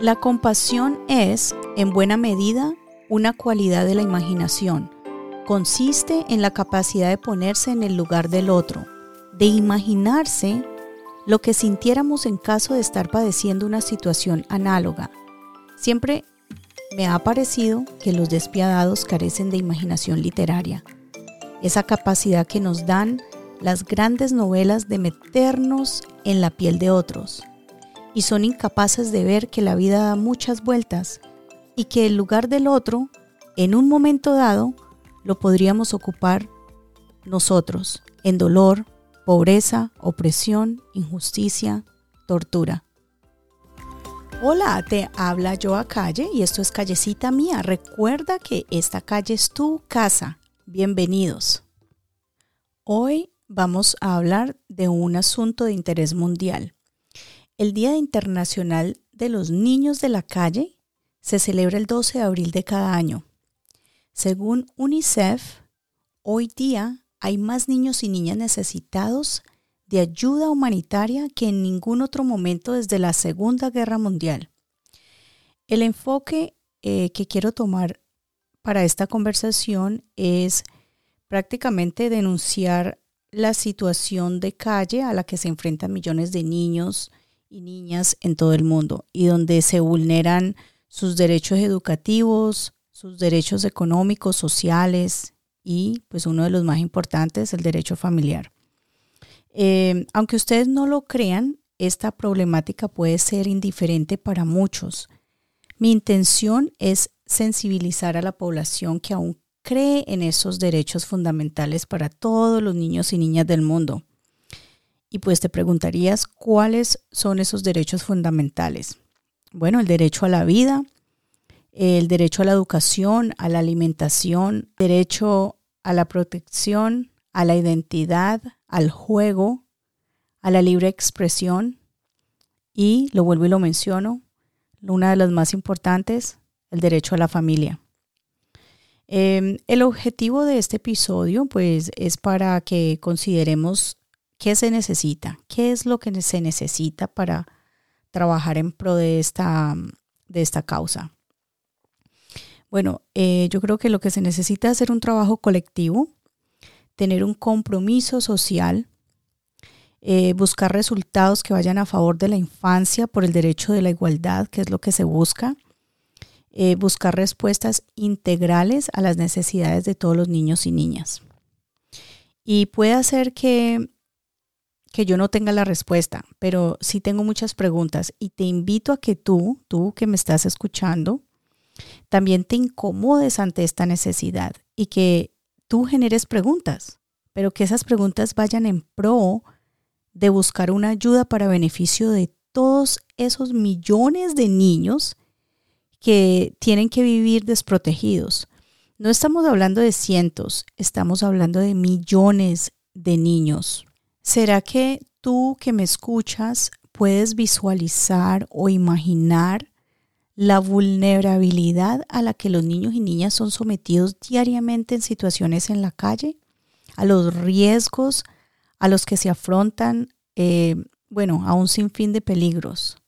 La compasión es, en buena medida, una cualidad de la imaginación. Consiste en la capacidad de ponerse en el lugar del otro, de imaginarse lo que sintiéramos en caso de estar padeciendo una situación análoga. Siempre me ha parecido que los despiadados carecen de imaginación literaria, esa capacidad que nos dan las grandes novelas de meternos en la piel de otros, y son incapaces de ver que la vida da muchas vueltas y que el lugar del otro, en un momento dado, lo podríamos ocupar nosotros, en dolor, pobreza, opresión, injusticia, tortura. Hola, te habla yo a Calle y esto es Callecita Mía. Recuerda que esta calle es tu casa. Bienvenidos. Hoy vamos a hablar de un asunto de interés mundial. El Día Internacional de los Niños de la Calle se celebra el 12 de abril de cada año. Según UNICEF, hoy día hay más niños y niñas necesitados de ayuda humanitaria que en ningún otro momento desde la Segunda Guerra Mundial. El enfoque eh, que quiero tomar para esta conversación es prácticamente denunciar la situación de calle a la que se enfrentan millones de niños y niñas en todo el mundo y donde se vulneran sus derechos educativos, sus derechos económicos, sociales y pues uno de los más importantes, el derecho familiar. Eh, aunque ustedes no lo crean, esta problemática puede ser indiferente para muchos. Mi intención es sensibilizar a la población que aún cree en esos derechos fundamentales para todos los niños y niñas del mundo. Y pues te preguntarías cuáles son esos derechos fundamentales. Bueno, el derecho a la vida, el derecho a la educación, a la alimentación, derecho a la protección, a la identidad, al juego, a la libre expresión y, lo vuelvo y lo menciono, una de las más importantes, el derecho a la familia. Em, el objetivo de este episodio pues es para que consideremos ¿Qué se necesita? ¿Qué es lo que se necesita para trabajar en pro de esta, de esta causa? Bueno, eh, yo creo que lo que se necesita es hacer un trabajo colectivo, tener un compromiso social, eh, buscar resultados que vayan a favor de la infancia por el derecho de la igualdad, que es lo que se busca, eh, buscar respuestas integrales a las necesidades de todos los niños y niñas. Y puede hacer que que yo no tenga la respuesta, pero sí tengo muchas preguntas y te invito a que tú, tú que me estás escuchando, también te incomodes ante esta necesidad y que tú generes preguntas, pero que esas preguntas vayan en pro de buscar una ayuda para beneficio de todos esos millones de niños que tienen que vivir desprotegidos. No estamos hablando de cientos, estamos hablando de millones de niños. ¿Será que tú que me escuchas puedes visualizar o imaginar la vulnerabilidad a la que los niños y niñas son sometidos diariamente en situaciones en la calle? ¿A los riesgos a los que se afrontan, eh, bueno, a un sinfín de peligros?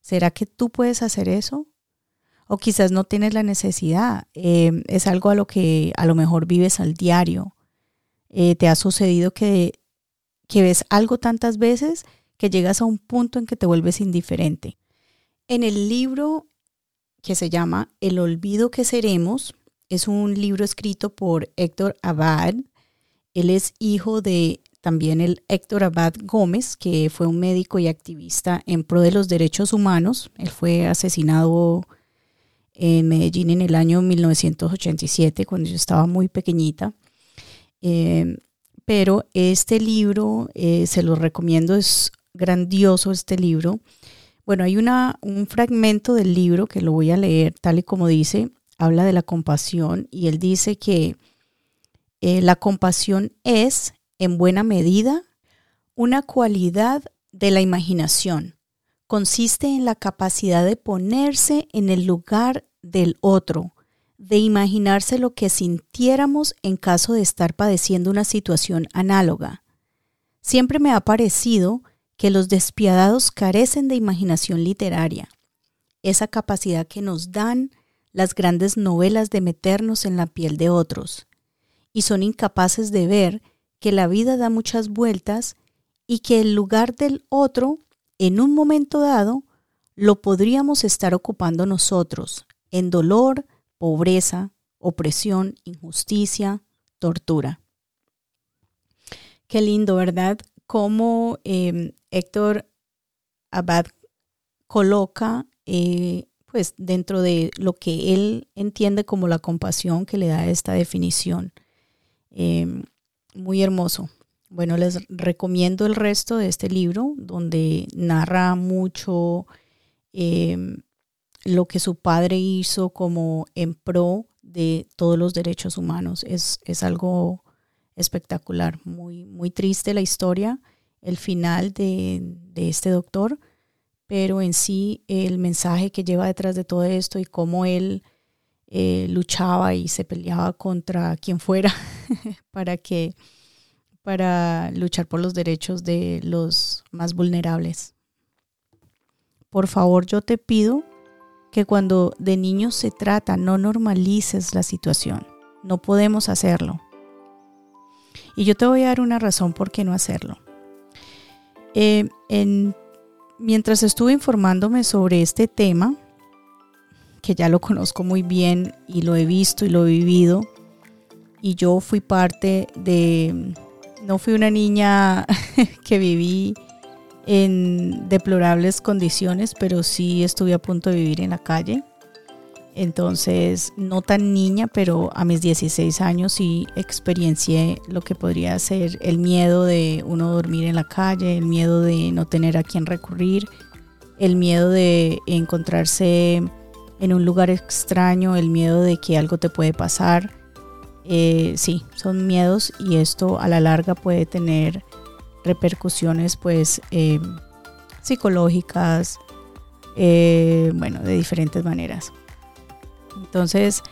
¿Será que tú puedes hacer eso? O quizás no tienes la necesidad. Eh, es algo a lo que a lo mejor vives al diario. Eh, te ha sucedido que que ves algo tantas veces que llegas a un punto en que te vuelves indiferente. En el libro que se llama El olvido que seremos, es un libro escrito por Héctor Abad. Él es hijo de también el Héctor Abad Gómez, que fue un médico y activista en pro de los derechos humanos. Él fue asesinado en Medellín en el año 1987, cuando yo estaba muy pequeñita. Eh, pero este libro eh, se lo recomiendo, es grandioso este libro. Bueno, hay una, un fragmento del libro que lo voy a leer tal y como dice, habla de la compasión y él dice que eh, la compasión es, en buena medida, una cualidad de la imaginación. Consiste en la capacidad de ponerse en el lugar del otro, de imaginarse lo que sintiéramos en caso de estar padeciendo una situación análoga. Siempre me ha parecido que los despiadados carecen de imaginación literaria. esa capacidad que nos dan las grandes novelas de meternos en la piel de otros, y son incapaces de ver que la vida da muchas vueltas y que el lugar del otro, en un momento dado, lo podríamos estar ocupando nosotros, en dolor, pobreza, opresión, injusticia, tortura. Qué lindo, ¿verdad? Cómo em, Héctor Abad coloca, eh, pues, dentro de lo que él entiende como la compasión que le da esta definición. Em, muy hermoso. Bueno, les recomiendo el resto de este libro, donde narra mucho em, lo que su padre hizo como en pro de todos los derechos humanos. Es, es algo espectacular, muy, muy triste la historia, el final de, este doctor, pero en sí el mensaje que lleva detrás de todo esto y cómo él eh, luchaba y se peleaba contra quien fuera para que para luchar por los derechos de los más vulnerables. Por favor, yo te pido que cuando de niños se trata no normalices la situación. No podemos hacerlo. Y yo te voy a dar una razón por qué no hacerlo. Eh, mientras estuve informándome sobre este tema, que ya lo conozco muy bien y lo he visto y lo he vivido, y yo fui parte de, no fui una niña que viví en deplorables condiciones, pero sí estuve a punto de vivir en la calle. Entonces, no tan niña, pero a mis 16 años sí experiencié lo que podría ser el miedo de uno dormir en la calle, el miedo de no tener a quién recurrir, el miedo de encontrarse en un lugar extraño, el miedo de que algo te puede pasar. Eh, sí, son miedos y esto a la larga puede tener repercusiones pues eh, psicológicas, eh, bueno, de diferentes maneras. Entonces,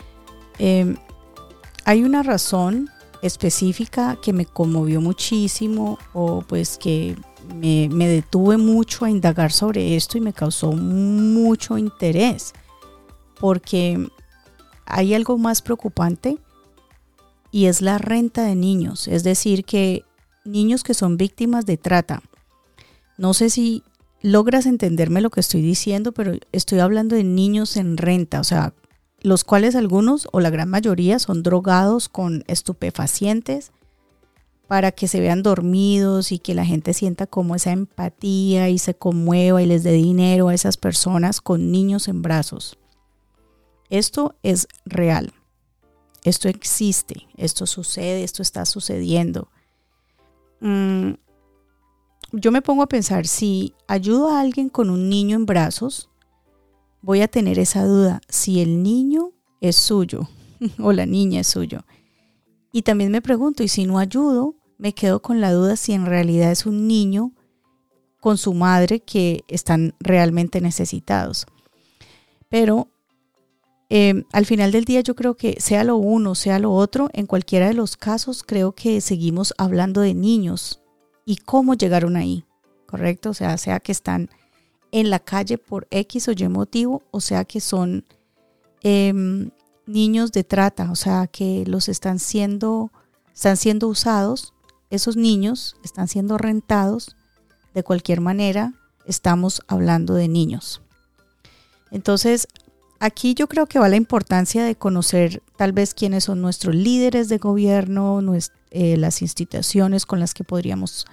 em, hay una razón específica que me conmovió muchísimo o pues que me, detuve mucho a indagar sobre esto y me causó mucho interés porque hay algo más preocupante y es la renta de niños, es decir, que niños que son víctimas de trata. No sé si logras entenderme lo que estoy diciendo, pero estoy hablando de niños en renta, o sea, los cuales algunos o la gran mayoría son drogados con estupefacientes para que se vean dormidos y que la gente sienta como esa empatía y se conmueva y les dé dinero a esas personas con niños en brazos. Esto es real. Esto existe, esto sucede, esto está sucediendo. Mm, yo me pongo a pensar, si ayudo a alguien con un niño en brazos, voy a tener esa duda, si el niño es suyo o la niña es suyo. Y también me pregunto, ¿y si no ayudo? Me quedo con la duda si en realidad es un niño con su madre que están realmente necesitados. Pero em, al final del día yo creo que sea lo uno, sea lo otro, en cualquiera de los casos creo que seguimos hablando de niños y cómo llegaron ahí, ¿correcto? O sea, sea que están en la calle por X o Y motivo, o sea que son em, niños de trata, o sea que los están siendo, están siendo usados, esos niños están siendo rentados, de cualquier manera estamos hablando de niños. Entonces, aquí yo creo que va la importancia de conocer tal vez quiénes son nuestros líderes de gobierno, eh, las instituciones con las que podríamos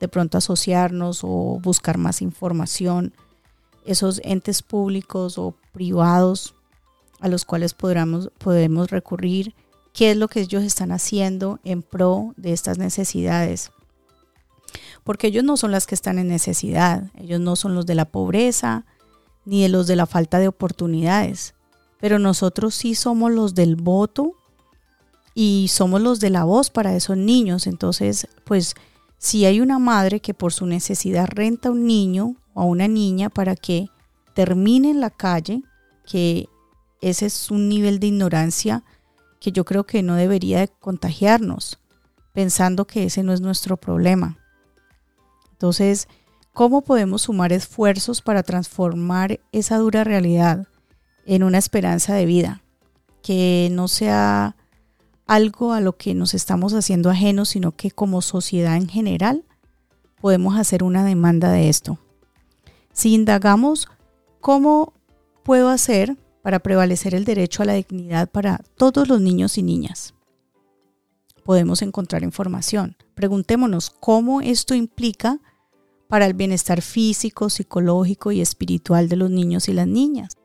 de pronto asociarnos o buscar más información, esos entes públicos o privados a los cuales podemos recurrir, qué es lo que ellos están haciendo en pro de estas necesidades. Porque ellos no son las que están en necesidad, ellos no son los de la pobreza ni de los de la falta de oportunidades, pero nosotros sí somos los del voto y somos los de la voz para esos niños. Entonces, pues si hay una madre que por su necesidad renta a un niño o a una niña para que termine en la calle, que ese es un nivel de ignorancia que yo creo que no debería de contagiarnos, pensando que ese no es nuestro problema. Entonces, ¿Cómo podemos sumar esfuerzos para transformar esa dura realidad en una esperanza de vida? Que no sea algo a lo que nos estamos haciendo ajenos, sino que como sociedad en general podemos hacer una demanda de esto. Si indagamos cómo puedo hacer para prevalecer el derecho a la dignidad para todos los niños y niñas, podemos encontrar información. Preguntémonos cómo esto implica para el bienestar físico, psicológico y espiritual de los niños y las niñas.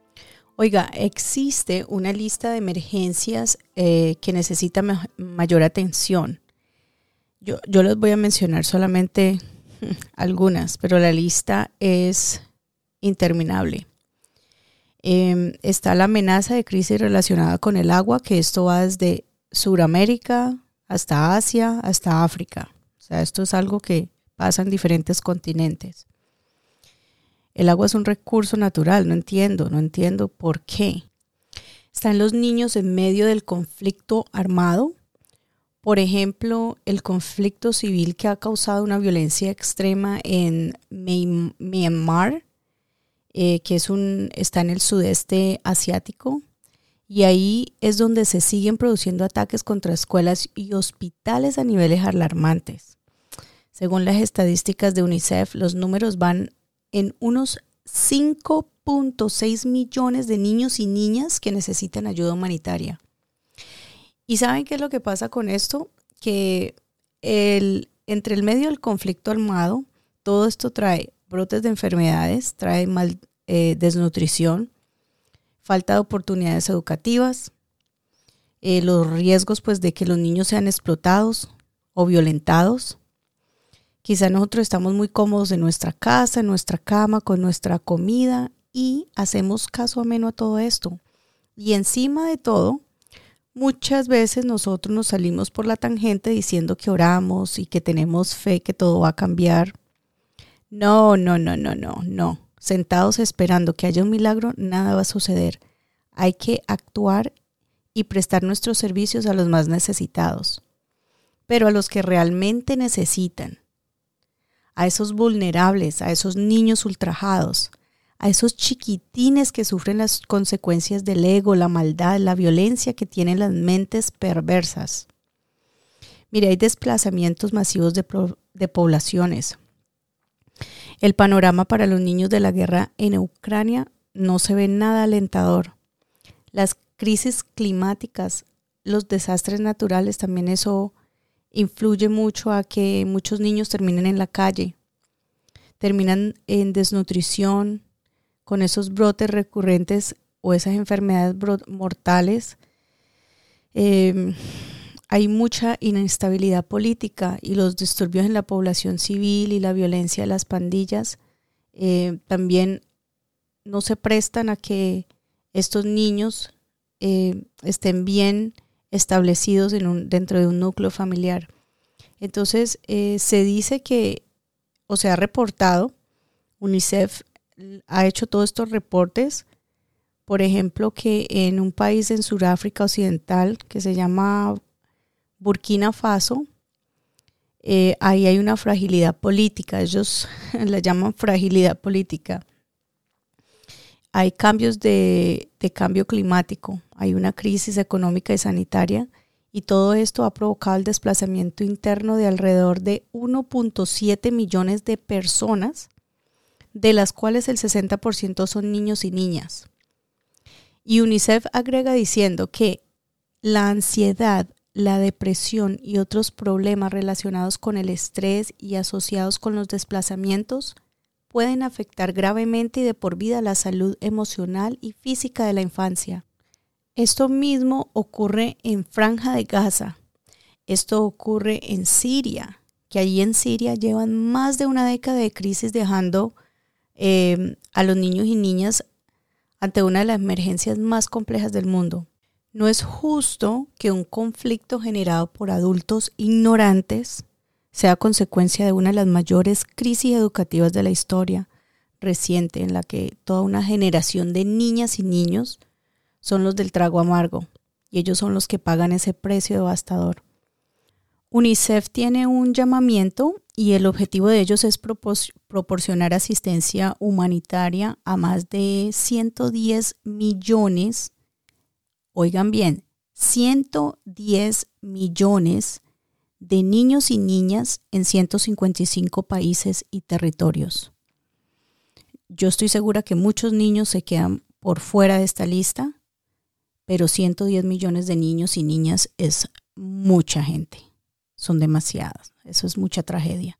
Oiga, existe una lista de emergencias eh, que necesita mayor atención. Yo, yo les voy a mencionar solamente algunas, pero la lista es interminable. Em, está la amenaza de crisis relacionada con el agua, que esto va desde Sudamérica hasta Asia, hasta África. O sea, esto es algo que pasa en diferentes continentes. El agua es un recurso natural, no entiendo, no entiendo por qué. Están los niños en medio del conflicto armado. Por ejemplo, el conflicto civil que ha causado una violencia extrema en Myanmar, eh, que es un, está en el sudeste asiático. Y ahí es donde se siguen produciendo ataques contra escuelas y hospitales a niveles alarmantes. Según las estadísticas de UNICEF, los números van en unos 5.6 millones de niños y niñas que necesitan ayuda humanitaria. ¿Y saben qué es lo que pasa con esto? Que el, entre el medio del conflicto armado, todo esto trae brotes de enfermedades, trae mal, eh, desnutrición, falta de oportunidades educativas, eh, los riesgos pues de que los niños sean explotados o violentados, Quizá nosotros estamos muy cómodos en nuestra casa, en nuestra cama, con nuestra comida y hacemos caso ameno a todo esto. Y encima de todo, muchas veces nosotros nos salimos por la tangente diciendo que oramos y que tenemos fe que todo va a cambiar. No, no, no, no, no, no. Sentados esperando que haya un milagro, nada va a suceder. Hay que actuar y prestar nuestros servicios a los más necesitados. Pero a los que realmente necesitan, a esos vulnerables, a esos niños ultrajados, a esos chiquitines que sufren las consecuencias del ego, la maldad, la violencia que tienen las mentes perversas. Mire, hay desplazamientos masivos de, de poblaciones. El panorama para los niños de la guerra en Ucrania no se ve nada alentador. Las crisis climáticas, los desastres naturales, también eso influye mucho a que muchos niños terminen en la calle, terminan en desnutrición, con esos brotes recurrentes o esas enfermedades mortales. Em, hay mucha inestabilidad política y los disturbios en la población civil y la violencia de las pandillas eh, también no se prestan a que estos niños eh, estén bien establecidos un, dentro de un núcleo familiar. Entonces, eh, se dice que, o se ha reportado, UNICEF ha hecho todos estos reportes, por ejemplo, que en un país en Sudáfrica Occidental que se llama Burkina Faso, eh, ahí hay una fragilidad política, ellos la llaman fragilidad política hay cambios de, cambio climático, hay una crisis económica y sanitaria y todo esto ha provocado el desplazamiento interno de alrededor de 1.7 millones de personas, de las cuales el 60% son niños y niñas. Y UNICEF agrega diciendo que la ansiedad, la depresión y otros problemas relacionados con el estrés y asociados con los desplazamientos pueden afectar gravemente y de por vida la salud emocional y física de la infancia. Esto mismo ocurre en Franja de Gaza. Esto ocurre en Siria, que allí en Siria llevan más de una década de crisis dejando em, a los niños y niñas ante una de las emergencias más complejas del mundo. No es justo que un conflicto generado por adultos ignorantes sea consecuencia de una de las mayores crisis educativas de la historia reciente, en la que toda una generación de niñas y niños son los del trago amargo, y ellos son los que pagan ese precio devastador. UNICEF tiene un llamamiento y el objetivo de ellos es proporcionar asistencia humanitaria a más de 110 millones, oigan bien, 110 millones de niños y niñas en 155 países y territorios. Yo estoy segura que muchos niños se quedan por fuera de esta lista, pero 110 millones de niños y niñas es mucha gente, son demasiadas, eso es mucha tragedia.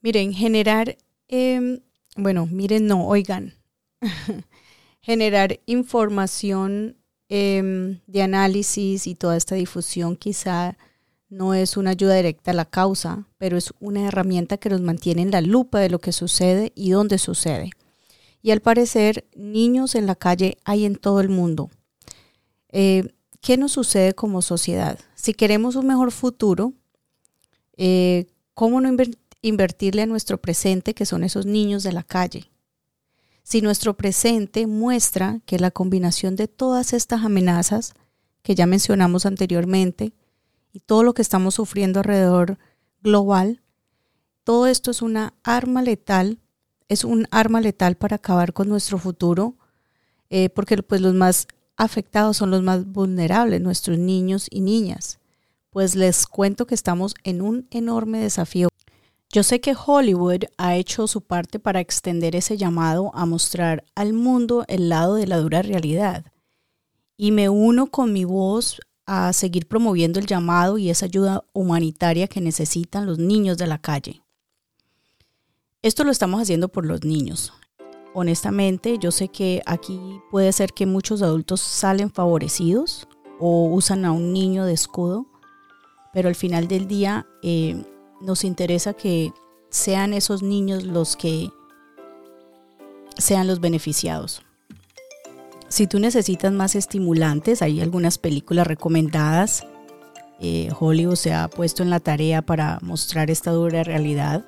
Miren, generar, em, bueno, miren, no, oigan, generar información em, de análisis y toda esta difusión quizá no es una ayuda directa a la causa, pero es una herramienta que nos mantiene en la lupa de lo que sucede y dónde sucede. Y al parecer, niños en la calle hay en todo el mundo. Eh, ¿Qué nos sucede como sociedad? Si queremos un mejor futuro, eh, ¿cómo no invertirle a nuestro presente, que son esos niños de la calle? Si nuestro presente muestra que la combinación de todas estas amenazas que ya mencionamos anteriormente, y todo lo que estamos sufriendo alrededor global, todo esto es una arma letal, es un arma letal para acabar con nuestro futuro, eh, porque pues los más afectados son los más vulnerables, nuestros niños y niñas. Pues les cuento que estamos en un enorme desafío. Yo sé que Hollywood ha hecho su parte para extender ese llamado a mostrar al mundo el lado de la dura realidad. Y me uno con mi voz a seguir promoviendo el llamado y esa ayuda humanitaria que necesitan los niños de la calle. Esto lo estamos haciendo por los niños. Honestamente, yo sé que aquí puede ser que muchos adultos salen favorecidos o usan a un niño de escudo, pero al final del día eh, nos interesa que sean esos niños los que sean los beneficiados. Si tú necesitas más estimulantes, hay algunas películas recomendadas. Eh, Hollywood se ha puesto en la tarea para mostrar esta dura realidad.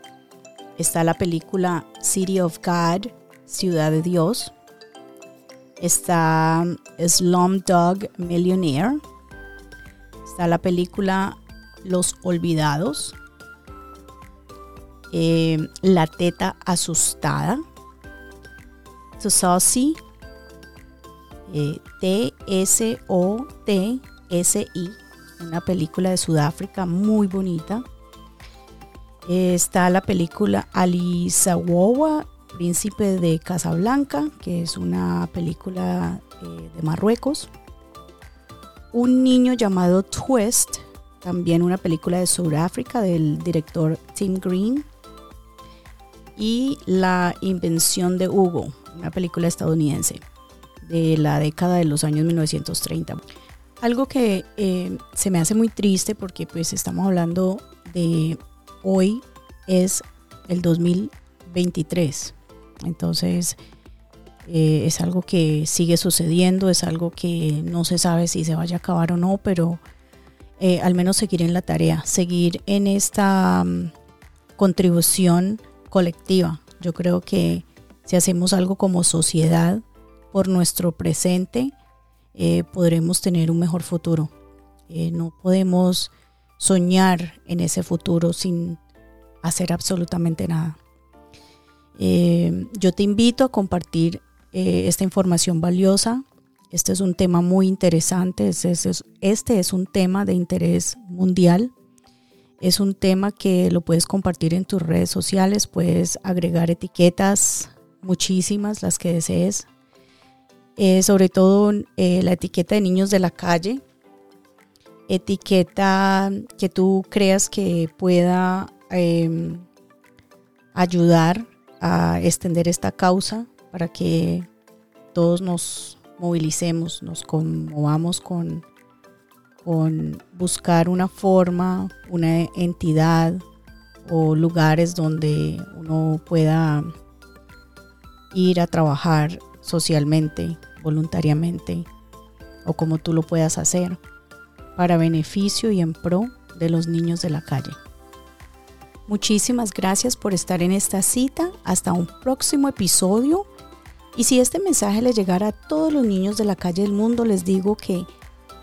Está la película City of God, Ciudad de Dios. Está Slumdog Millionaire. Está la película Los Olvidados. Eh, la Teta Asustada. Saucy eh, T-S-O-T-S-I, una película de Sudáfrica muy bonita. está la película Alisawowa, Príncipe de Casablanca, que es una película eh, de Marruecos. Un niño llamado Twist, también una película de Sudáfrica del director Tim Green. Y La Invención de Hugo, una película estadounidense de la década de los años 1930. Algo que eh, se me hace muy triste porque pues estamos hablando de hoy es el 2023. Entonces eh, es algo que sigue sucediendo, es algo que no se sabe si se vaya a acabar o no, pero eh, al menos seguir en la tarea, seguir en esta mm, contribución colectiva. Yo creo que si hacemos algo como sociedad, por nuestro presente, eh, podremos tener un mejor futuro. Eh, no podemos soñar en ese futuro sin hacer absolutamente nada. Eh, yo te invito a compartir esta información valiosa. Este es un tema muy interesante. Este es, este es un tema de interés mundial. Es un tema que lo puedes compartir en tus redes sociales. Puedes agregar etiquetas, muchísimas, las que desees. Eh, sobre todo eh, la etiqueta de niños de la calle, etiqueta que tú creas que pueda em, ayudar a extender esta causa para que todos nos movilicemos, nos conmovamos con, con buscar una forma, una entidad o lugares donde uno pueda ir a trabajar socialmente voluntariamente o como tú lo puedas hacer para beneficio y en pro de los niños de la calle. Muchísimas gracias por estar en esta cita. Hasta un próximo episodio. Y si este mensaje le llegara a todos los niños de la calle del mundo, les digo que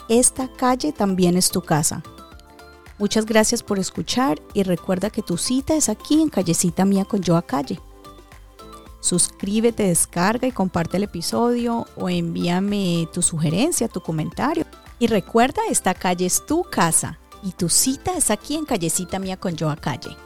esta calle también es tu casa. Muchas gracias por escuchar y recuerda que tu cita es aquí en Callecita Mía con Yo a Calle. Suscríbete, descarga y comparte el episodio o envíame tu sugerencia, tu comentario. Y recuerda, esta calle es tu casa y tu cita es aquí en Callecita Mía con Yo a Calle.